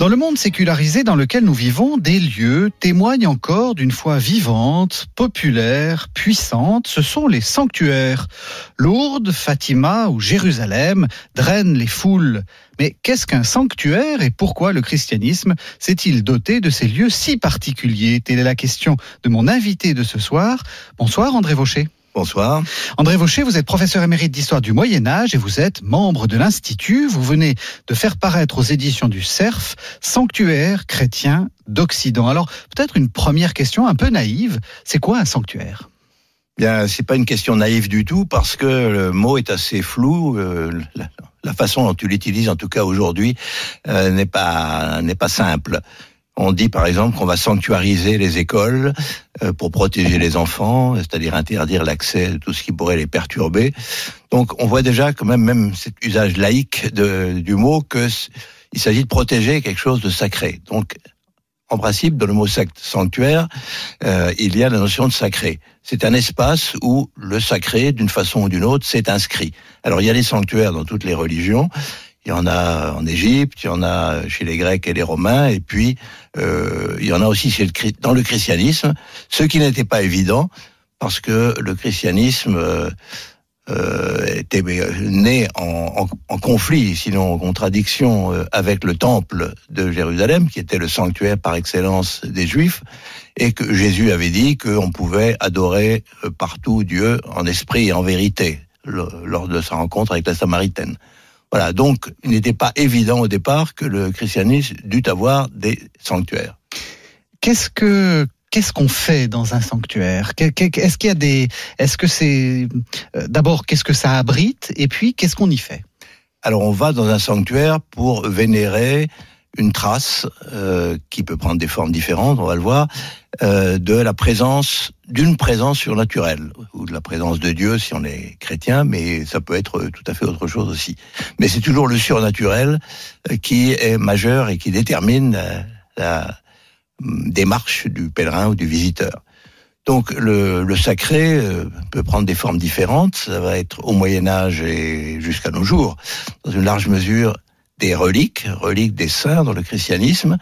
Dans le monde sécularisé dans lequel nous vivons, des lieux témoignent encore d'une foi vivante, populaire, puissante. Ce sont les sanctuaires. Lourdes, Fatima ou Jérusalem drainent les foules. Mais qu'est-ce qu'un sanctuaire et pourquoi le christianisme s'est-il doté de ces lieux si particuliers? Telle est la question de mon invité de ce soir. Bonsoir André Vaucher. Bonsoir. André Vaucher, vous êtes professeur émérite d'histoire du Moyen Âge et vous êtes membre de l'Institut. Vous venez de faire paraître aux éditions du CERF Sanctuaire chrétien d'Occident. Alors, peut-être une première question un peu naïve. C'est quoi un sanctuaire? Bien, c'est pas une question naïve du tout parce que le mot est assez flou. Euh, la, la, façon dont tu l'utilises, en tout cas aujourd'hui, euh, n'est pas n'est pas simple. On dit par exemple qu'on va sanctuariser les écoles euh, pour protéger les enfants, c'est-à-dire interdire l'accès à tout ce qui pourrait les perturber. Donc on voit déjà quand même même cet usage laïque de, du mot que il s'agit de protéger quelque chose de sacré. Donc en principe, dans le mot sanctuaire, euh, il y a la notion de sacré. C'est un espace où le sacré, d'une façon ou d'une autre, s'est inscrit. Alors il y a des sanctuaires dans toutes les religions. Il y en a en Égypte, il y en a chez les Grecs et les Romains, et puis euh, il y en a aussi dans le christianisme, ce qui n'était pas évident, parce que le christianisme euh, euh, était né en, en, conflit, sinon en contradiction avec le temple de Jérusalem, qui était le sanctuaire par excellence des Juifs, et que Jésus avait dit qu'on pouvait adorer partout Dieu en esprit et en vérité, lors de sa rencontre avec la Samaritaine. Voilà, donc il n'était pas évident au départ que le christianisme dût avoir des sanctuaires. Qu'est-ce que qu'est-ce qu'on fait dans un sanctuaire? Est-ce qu'il y a des est-ce que c'est d'abord qu'est-ce que ça abrite? Et puis qu'est-ce qu'on y fait? Alors on va dans un sanctuaire pour vénérer une trace euh, qui peut prendre des formes différentes, on va le voir, euh, de la présence d'une présence surnaturelle ou de la présence de Dieu si on est chrétien, mais ça peut être tout à fait autre chose aussi. Mais c'est toujours le surnaturel euh, qui est majeur et qui détermine la, la démarche du pèlerin ou du visiteur. Donc le, sacré peut prendre des formes différentes. Ça va être au Moyen Âge et jusqu'à nos jours, dans une large mesure, des reliques, reliques des saints dans le christianisme.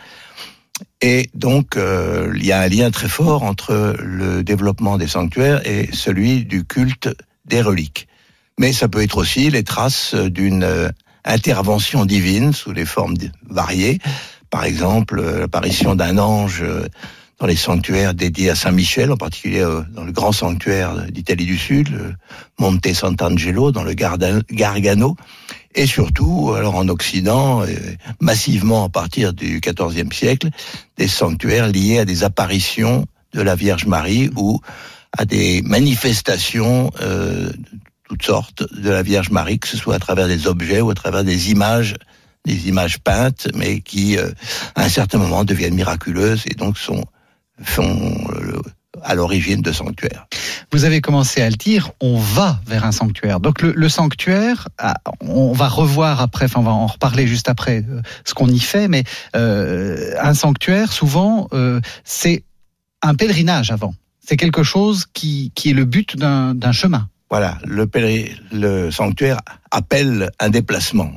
Et donc, euh, il y a un lien très fort entre le développement des sanctuaires et celui du culte des reliques. Mais ça peut être aussi les traces d'une euh, intervention divine sous les formes variées. Par exemple, l'apparition d'un ange dans les sanctuaires dédiés à Saint Michel, en particulier dans le grand sanctuaire d'Italie du Sud, Monte Sant'Angelo, dans le Gargano, et surtout, alors en Occident, massivement à partir du XIVe siècle, des sanctuaires liés à des apparitions de la Vierge Marie ou à des manifestations euh, toutes sortes de la Vierge Marie, que ce soit à travers des objets ou à travers des images des images peintes, mais qui, euh, à un certain moment, deviennent miraculeuses et donc sont, sont euh, à l'origine de sanctuaires. Vous avez commencé à le dire, on va vers un sanctuaire. Donc le, le sanctuaire, on va revoir après, enfin on va en reparler juste après euh, ce qu'on y fait, mais euh, un sanctuaire, souvent, euh, c'est un pèlerinage avant. C'est quelque chose qui, qui est le but d'un chemin. Voilà, le, pèlerin, le sanctuaire appelle un déplacement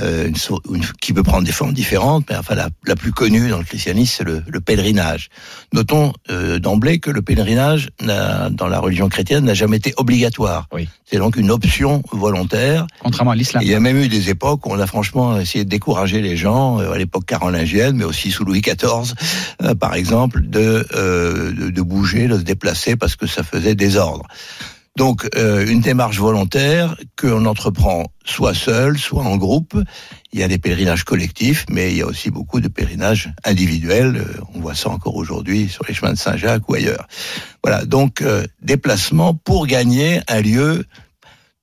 euh, une, une, qui peut prendre des formes différentes, mais enfin la, la plus connue dans le christianisme, c'est le, le, pèlerinage. Notons euh, d'emblée que le pèlerinage dans la religion chrétienne n'a jamais été obligatoire. Oui. C'est donc une option volontaire. Contrairement à l'islam. Il y a même eu des époques où on a franchement essayé de décourager les gens, euh, à l'époque carolingienne, mais aussi sous Louis XIV, euh, par exemple, de, de, de bouger, de se déplacer parce que ça faisait désordre. Donc euh, une démarche volontaire qu'on entreprend soit seul, soit en groupe. Il y a des pèlerinages collectifs, mais il y a aussi beaucoup de pèlerinages individuels. Euh, on voit ça encore aujourd'hui sur les chemins de Saint-Jacques ou ailleurs. Voilà, donc euh, déplacement pour gagner un lieu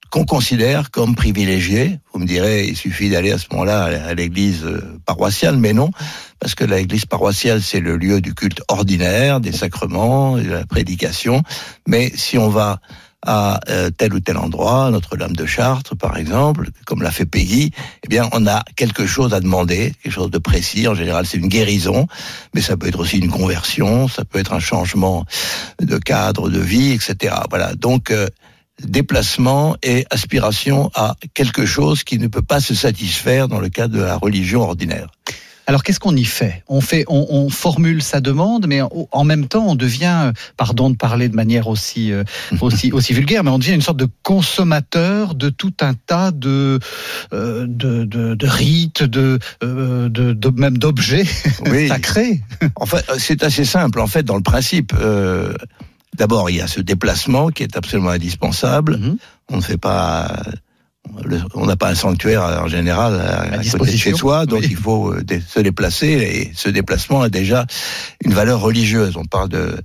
qu'on considère comme privilégiés. Vous me direz, il suffit d'aller à ce moment-là à l'église euh, paroissiale, mais non, parce que l'église paroissiale, c'est le lieu du culte ordinaire, des sacrements, de la prédication. Mais si on va à euh, tel ou tel endroit, Notre-Dame de Chartres par exemple, comme l'a fait Peggy, eh bien on a quelque chose à demander, quelque chose de précis. En général, c'est une guérison, mais ça peut être aussi une conversion, ça peut être un changement de cadre de vie, etc. Voilà. Donc euh, déplacement et aspiration à quelque chose qui ne peut pas se satisfaire dans le cadre de la religion ordinaire. Alors qu'est-ce qu'on y fait? On fait, on, formule sa demande, mais en, même temps, on devient, pardon de parler de manière aussi euh, aussi aussi vulgaire, mais on devient une sorte de consommateur de tout un tas de euh, de, de, rites, de, euh, de, même d'objets sacrés. En fait, c'est assez simple. En fait, dans le principe. D'abord, il y a ce déplacement qui est absolument indispensable. Mhm. On ne fait pas on n'a pas un sanctuaire en général à, côté de chez soi, donc il faut euh, se déplacer et ce déplacement a déjà une valeur religieuse. On parle de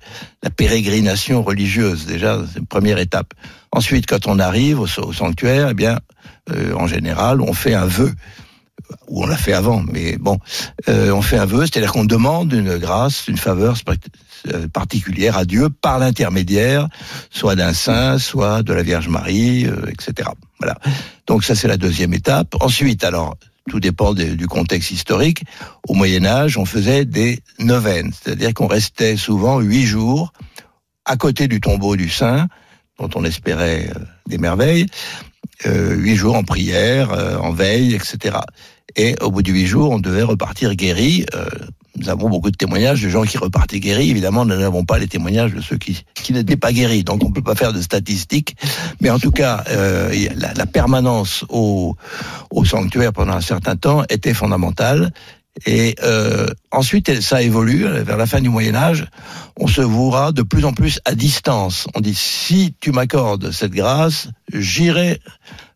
la pérégrination religieuse déjà, c'est une première étape. Ensuite, quand on arrive au, sanctuaire, eh bien, euh, en général, on fait un vœu ou on l'a fait avant, mais bon, euh, on fait un vœu, c'est-à-dire qu'on demande une grâce, une faveur euh, particulière à Dieu par l'intermédiaire, soit d'un saint, soit de la Vierge Marie, euh, etc. Voilà. Donc ça c'est la deuxième étape. Ensuite, alors tout dépend du contexte historique. Au Moyen Âge, on faisait des neuvaines, c'est-à-dire qu'on restait souvent huit jours à côté du tombeau du saint, dont on espérait des merveilles, huit jours en prière, en veille, etc. Et au bout de huit jours, on devait repartir guéri. Euh, nous avons beaucoup de témoignages de gens qui repartaient guéris. Évidemment, nous n'avons pas les témoignages de ceux qui, qui n'étaient pas guéris. Donc, on ne peut pas faire de statistiques. Mais en tout cas, euh, la, la, permanence au, au sanctuaire pendant un certain temps était fondamentale. Et euh, ensuite, ça évolue. Vers la fin du Moyen Âge, on se vouera de plus en plus à distance. On dit si tu m'accordes cette grâce, j'irai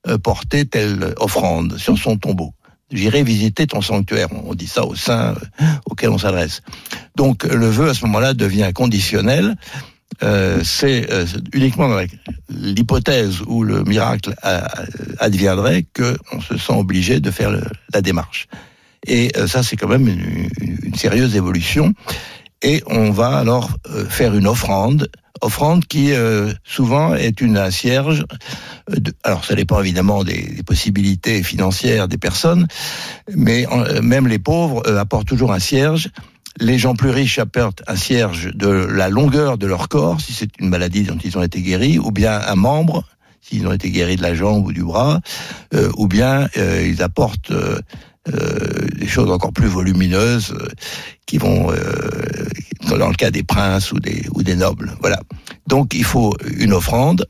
euh, porter telle offrande sur son tombeau j'irai visiter ton sanctuaire. On dit ça aux saints euh, auxquels on s'adresse. Donc le vœu à ce moment-là devient conditionnel. Euh, c'est euh, uniquement dans l'hypothèse où le miracle adviendrait qu'on se sent obligé de faire la démarche. Et ça, c'est quand même une, sérieuse évolution. Et on va alors faire une offrande offrande qui euh, souvent est une un cierge. Alors ça dépend évidemment des, possibilités financières des personnes, mais euh, même les pauvres euh, apportent toujours un cierge. Les gens plus riches apportent un cierge de la longueur de leur corps, si c'est une maladie dont ils ont été guéris, ou bien un membre, s'ils ont été guéris de la jambe ou du bras, ou bien ils apportent des choses encore plus volumineuses qui vont dans le cas des princes ou des, nobles. Voilà. Donc il faut une offrande.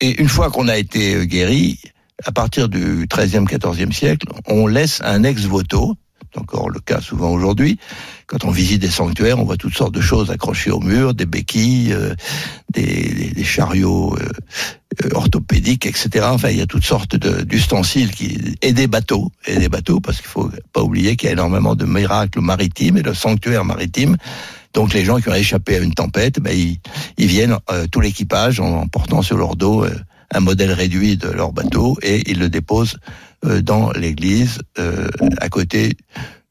Et une fois qu'on a été guéri, à partir du XIIIe, XIVe siècle, on laisse un ex-voto, c'est encore le cas souvent aujourd'hui. Quand on visite des sanctuaires, on voit toutes sortes de choses accrochées au mur, des béquilles, euh, des, chariots euh, euh, orthopédiques, etc. Enfin, il y a toutes sortes d'ustensiles qui et des bateaux et des bateaux parce qu'il faut pas oublier qu'il y a énormément de miracles maritimes et de sanctuaires maritimes donc les gens qui ont échappé à une tempête, ben, ils, ils viennent, euh, tout l'équipage, en, portant sur leur dos euh, un modèle réduit de leur bateau et ils le déposent euh, dans l'église à côté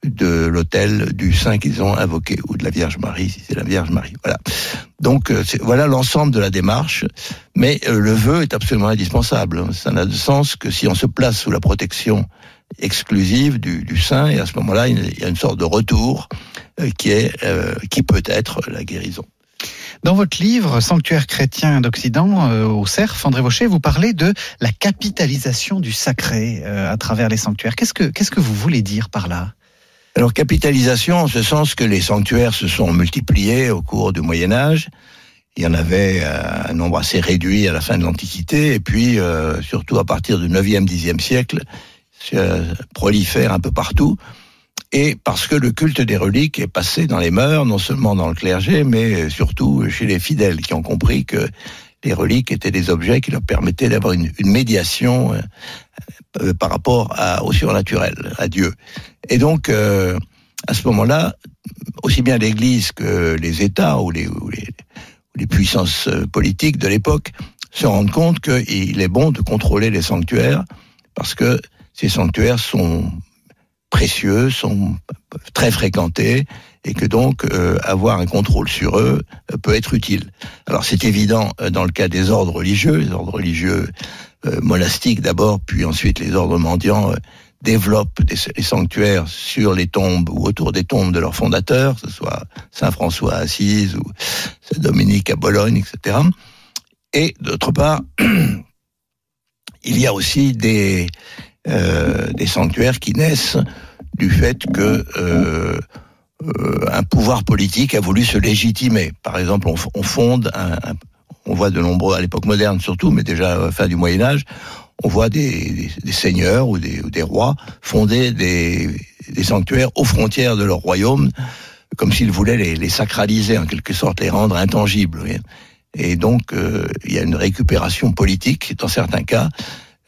de l'autel du saint qu'ils ont invoqué ou de la Vierge Marie si c'est la Vierge Marie. Voilà. Donc voilà l'ensemble de la démarche, mais le vœu est absolument indispensable. Ça n'a de sens que si on se place sous la protection exclusive du, du saint et à ce moment-là il y a une sorte de retour euh, qui est euh, qui peut être la guérison. Dans votre livre Sanctuaire chrétien d'Occident euh, au CERF, André Vaucher, vous parlez de la capitalisation du sacré à travers les sanctuaires. Qu'est-ce que qu'est-ce que vous voulez dire par là? Alors capitalisation en ce sens que les sanctuaires se sont multipliés au cours du Moyen Âge. Il y en avait un nombre assez réduit à la fin de l'Antiquité, et puis surtout à partir du 9e, 10e siècle, prolifère un peu partout et parce que le culte des reliques est passé dans les mœurs, non seulement dans le clergé, mais surtout chez les fidèles qui ont compris que les reliques étaient des objets qui leur permettaient d'avoir une, médiation euh, euh, par rapport au surnaturel, à Dieu. Et donc, euh, à ce moment-là, aussi bien l'Église que les États ou les, ou les puissances politiques de l'époque se rendent compte qu'il est bon de contrôler les sanctuaires parce que ces sanctuaires sont précieux, sont très fréquentés et que donc euh, avoir un contrôle sur eux euh, peut être utile. Alors c'est évident euh, dans le cas des ordres religieux, les ordres religieux monastiques d'abord, puis ensuite les ordres mendiants développent des, sanctuaires sur les tombes ou autour des tombes de leurs fondateurs, que ce soit Saint François à Assise ou Saint Dominique à Bologne, etc. Et d'autre part, il y a aussi des, sanctuaires qui naissent du fait que un pouvoir politique a voulu se légitimer. Par exemple, on, fonde, on voit de nombreux, à l'époque moderne surtout, mais déjà à la fin du Moyen Âge, on voit des, seigneurs ou des, rois fonder des, sanctuaires aux frontières de leur royaume, comme s'ils voulaient les, sacraliser, en quelque sorte, les rendre intangibles. Et donc, euh, il y a une récupération politique dans certains cas,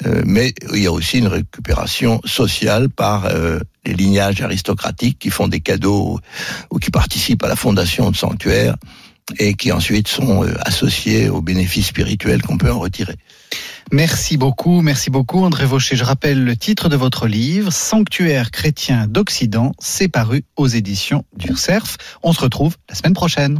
euh, mais il y a aussi une récupération sociale par euh, les lignages aristocratiques qui font des cadeaux ou qui participent à la fondation de sanctuaires et qui ensuite sont associés aux bénéfices spirituels qu'on peut en retirer. Merci beaucoup, merci beaucoup André Vaucher. Je rappelle le titre de votre livre, Sanctuaire chrétien d'Occident, c'est paru aux éditions d'Urserf. On se retrouve la semaine prochaine.